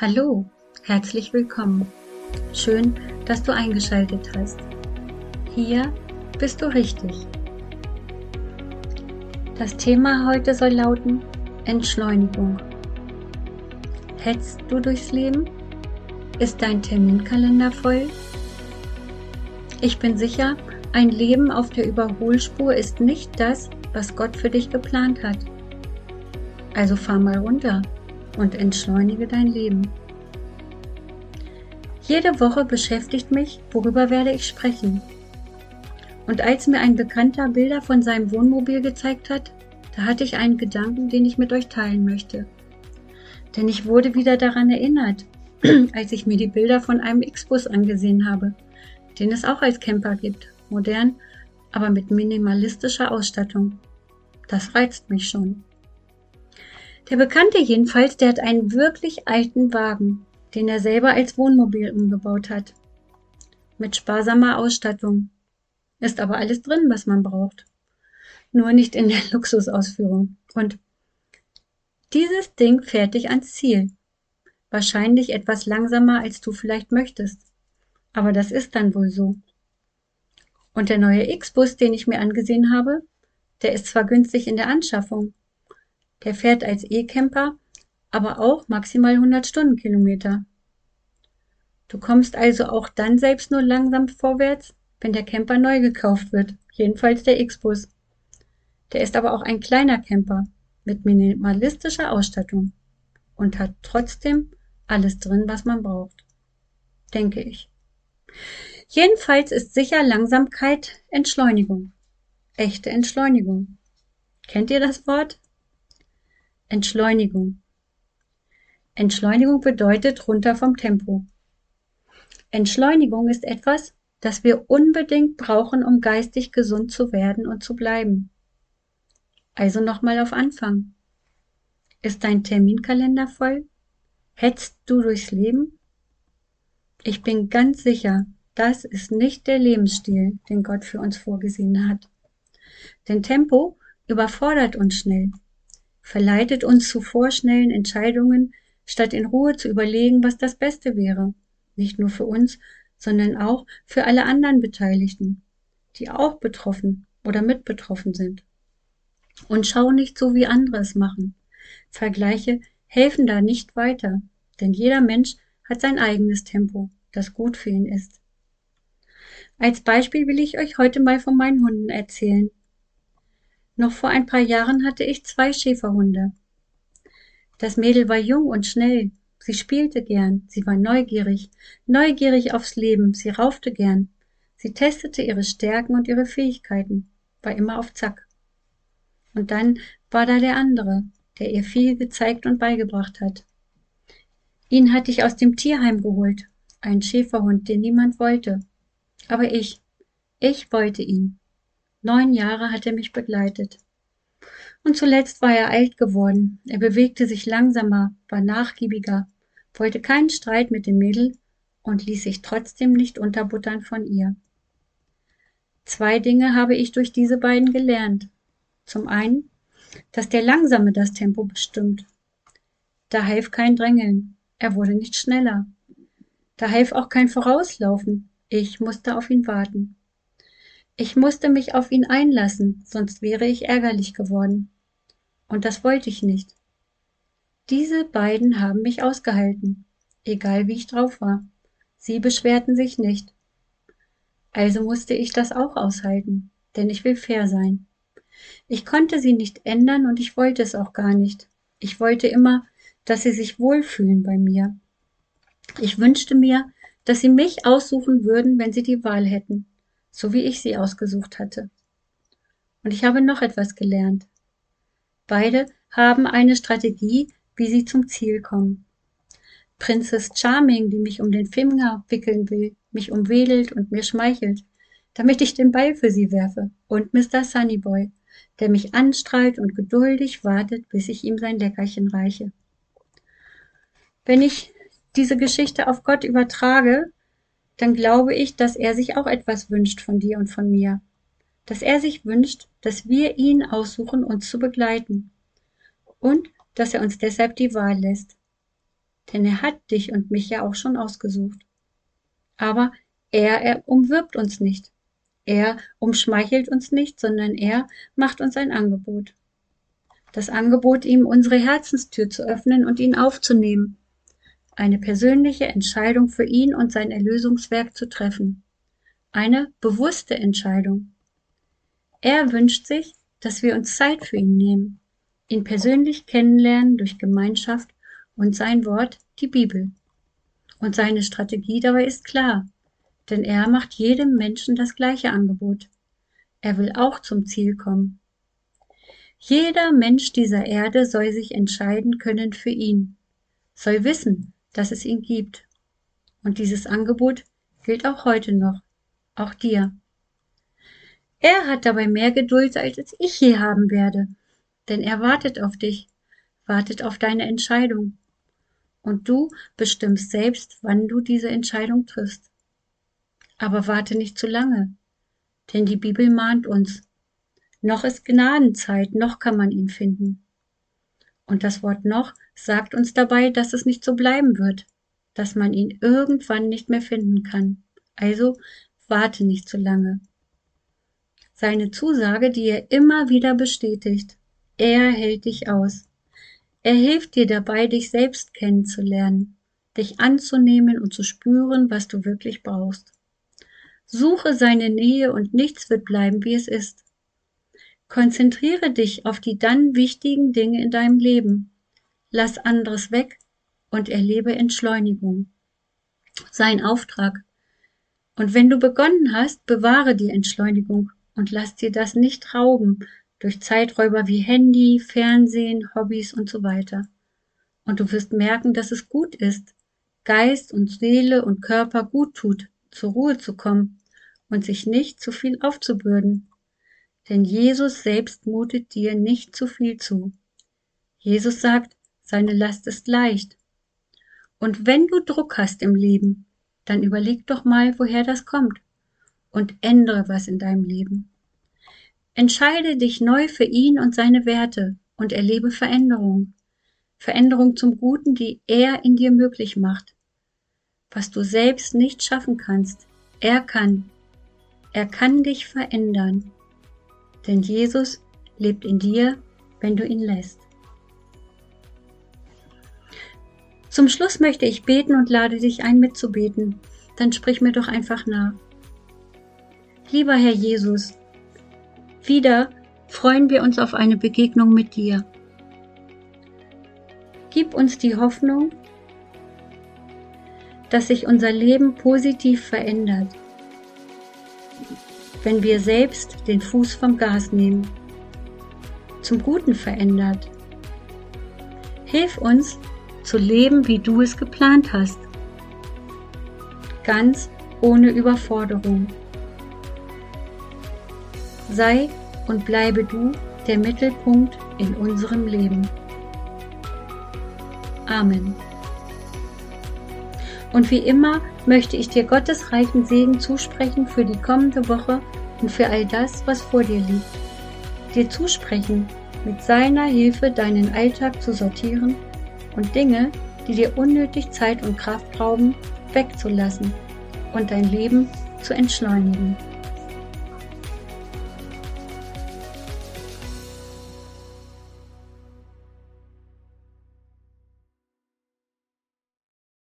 Hallo, herzlich willkommen. Schön, dass du eingeschaltet hast. Hier bist du richtig. Das Thema heute soll lauten Entschleunigung. Hetzt du durchs Leben? Ist dein Terminkalender voll? Ich bin sicher, ein Leben auf der Überholspur ist nicht das, was Gott für dich geplant hat. Also fahr mal runter und entschleunige dein Leben. Jede Woche beschäftigt mich, worüber werde ich sprechen. Und als mir ein Bekannter Bilder von seinem Wohnmobil gezeigt hat, da hatte ich einen Gedanken, den ich mit euch teilen möchte. Denn ich wurde wieder daran erinnert, als ich mir die Bilder von einem X-Bus angesehen habe, den es auch als Camper gibt, modern, aber mit minimalistischer Ausstattung. Das reizt mich schon. Der Bekannte jedenfalls, der hat einen wirklich alten Wagen, den er selber als Wohnmobil umgebaut hat. Mit sparsamer Ausstattung. Ist aber alles drin, was man braucht. Nur nicht in der Luxusausführung. Und dieses Ding fährt dich ans Ziel. Wahrscheinlich etwas langsamer, als du vielleicht möchtest. Aber das ist dann wohl so. Und der neue X-Bus, den ich mir angesehen habe, der ist zwar günstig in der Anschaffung, der fährt als E-Camper, aber auch maximal 100 Stundenkilometer. Du kommst also auch dann selbst nur langsam vorwärts, wenn der Camper neu gekauft wird, jedenfalls der X-Bus. Der ist aber auch ein kleiner Camper mit minimalistischer Ausstattung und hat trotzdem alles drin, was man braucht. Denke ich. Jedenfalls ist sicher Langsamkeit Entschleunigung. Echte Entschleunigung. Kennt ihr das Wort? Entschleunigung. Entschleunigung bedeutet runter vom Tempo. Entschleunigung ist etwas, das wir unbedingt brauchen, um geistig gesund zu werden und zu bleiben. Also nochmal auf Anfang. Ist dein Terminkalender voll? Hetzt du durchs Leben? Ich bin ganz sicher, das ist nicht der Lebensstil, den Gott für uns vorgesehen hat. Denn Tempo überfordert uns schnell verleitet uns zu vorschnellen Entscheidungen, statt in Ruhe zu überlegen, was das Beste wäre, nicht nur für uns, sondern auch für alle anderen Beteiligten, die auch betroffen oder mit betroffen sind. Und schau nicht so, wie andere es machen. Vergleiche helfen da nicht weiter, denn jeder Mensch hat sein eigenes Tempo, das gut für ihn ist. Als Beispiel will ich euch heute mal von meinen Hunden erzählen, noch vor ein paar Jahren hatte ich zwei Schäferhunde. Das Mädel war jung und schnell. Sie spielte gern. Sie war neugierig. Neugierig aufs Leben. Sie raufte gern. Sie testete ihre Stärken und ihre Fähigkeiten. War immer auf Zack. Und dann war da der andere, der ihr viel gezeigt und beigebracht hat. Ihn hatte ich aus dem Tierheim geholt. Ein Schäferhund, den niemand wollte. Aber ich, ich wollte ihn. Neun Jahre hat er mich begleitet. Und zuletzt war er alt geworden. Er bewegte sich langsamer, war nachgiebiger, wollte keinen Streit mit dem Mädel und ließ sich trotzdem nicht unterbuttern von ihr. Zwei Dinge habe ich durch diese beiden gelernt. Zum einen, dass der Langsame das Tempo bestimmt. Da half kein Drängeln. Er wurde nicht schneller. Da half auch kein Vorauslaufen. Ich musste auf ihn warten. Ich musste mich auf ihn einlassen, sonst wäre ich ärgerlich geworden. Und das wollte ich nicht. Diese beiden haben mich ausgehalten, egal wie ich drauf war. Sie beschwerten sich nicht. Also musste ich das auch aushalten, denn ich will fair sein. Ich konnte sie nicht ändern und ich wollte es auch gar nicht. Ich wollte immer, dass sie sich wohlfühlen bei mir. Ich wünschte mir, dass sie mich aussuchen würden, wenn sie die Wahl hätten so wie ich sie ausgesucht hatte. Und ich habe noch etwas gelernt. Beide haben eine Strategie, wie sie zum Ziel kommen. Princess Charming, die mich um den Finger wickeln will, mich umwedelt und mir schmeichelt, damit ich den Ball für sie werfe, und Mr. Sunnyboy, der mich anstrahlt und geduldig wartet, bis ich ihm sein Leckerchen reiche. Wenn ich diese Geschichte auf Gott übertrage, dann glaube ich, dass er sich auch etwas wünscht von dir und von mir. Dass er sich wünscht, dass wir ihn aussuchen, uns zu begleiten. Und dass er uns deshalb die Wahl lässt. denn er hat dich und mich ja auch schon ausgesucht. Aber er, er umwirbt uns nicht. Er umschmeichelt uns nicht, sondern er macht uns ein Angebot. Das Angebot, ihm unsere Herzenstür zu öffnen und ihn aufzunehmen. Eine persönliche Entscheidung für ihn und sein Erlösungswerk zu treffen. Eine bewusste Entscheidung. Er wünscht sich, dass wir uns Zeit für ihn nehmen, ihn persönlich kennenlernen durch Gemeinschaft und sein Wort, die Bibel. Und seine Strategie dabei ist klar, denn er macht jedem Menschen das gleiche Angebot. Er will auch zum Ziel kommen. Jeder Mensch dieser Erde soll sich entscheiden können für ihn, soll wissen, dass es ihn gibt. Und dieses Angebot gilt auch heute noch, auch dir. Er hat dabei mehr Geduld, als ich je haben werde, denn er wartet auf dich, wartet auf deine Entscheidung. Und du bestimmst selbst, wann du diese Entscheidung triffst. Aber warte nicht zu lange, denn die Bibel mahnt uns. Noch ist Gnadenzeit, noch kann man ihn finden. Und das Wort noch sagt uns dabei, dass es nicht so bleiben wird, dass man ihn irgendwann nicht mehr finden kann. Also warte nicht zu lange seine Zusage, die er immer wieder bestätigt. Er hält dich aus. Er hilft dir dabei, dich selbst kennenzulernen, dich anzunehmen und zu spüren, was du wirklich brauchst. Suche seine Nähe und nichts wird bleiben, wie es ist. Konzentriere dich auf die dann wichtigen Dinge in deinem Leben. Lass anderes weg und erlebe Entschleunigung. Sein Auftrag. Und wenn du begonnen hast, bewahre die Entschleunigung und lass dir das nicht rauben durch Zeiträuber wie Handy, Fernsehen, Hobbys und so weiter. Und du wirst merken, dass es gut ist, Geist und Seele und Körper gut tut, zur Ruhe zu kommen und sich nicht zu viel aufzubürden. Denn Jesus selbst mutet dir nicht zu viel zu. Jesus sagt, seine Last ist leicht. Und wenn du Druck hast im Leben, dann überleg doch mal, woher das kommt und ändere was in deinem Leben. Entscheide dich neu für ihn und seine Werte und erlebe Veränderung. Veränderung zum Guten, die er in dir möglich macht. Was du selbst nicht schaffen kannst, er kann. Er kann dich verändern. Denn Jesus lebt in dir, wenn du ihn lässt. Zum Schluss möchte ich beten und lade dich ein, mitzubeten. Dann sprich mir doch einfach nach. Lieber Herr Jesus, wieder freuen wir uns auf eine Begegnung mit dir. Gib uns die Hoffnung, dass sich unser Leben positiv verändert, wenn wir selbst den Fuß vom Gas nehmen, zum Guten verändert. Hilf uns zu leben, wie du es geplant hast, ganz ohne Überforderung. Sei und bleibe du der Mittelpunkt in unserem Leben. Amen. Und wie immer möchte ich dir Gottes reichen Segen zusprechen für die kommende Woche und für all das, was vor dir liegt. Dir zusprechen, mit seiner Hilfe deinen Alltag zu sortieren und Dinge, die dir unnötig Zeit und Kraft rauben, wegzulassen und dein Leben zu entschleunigen.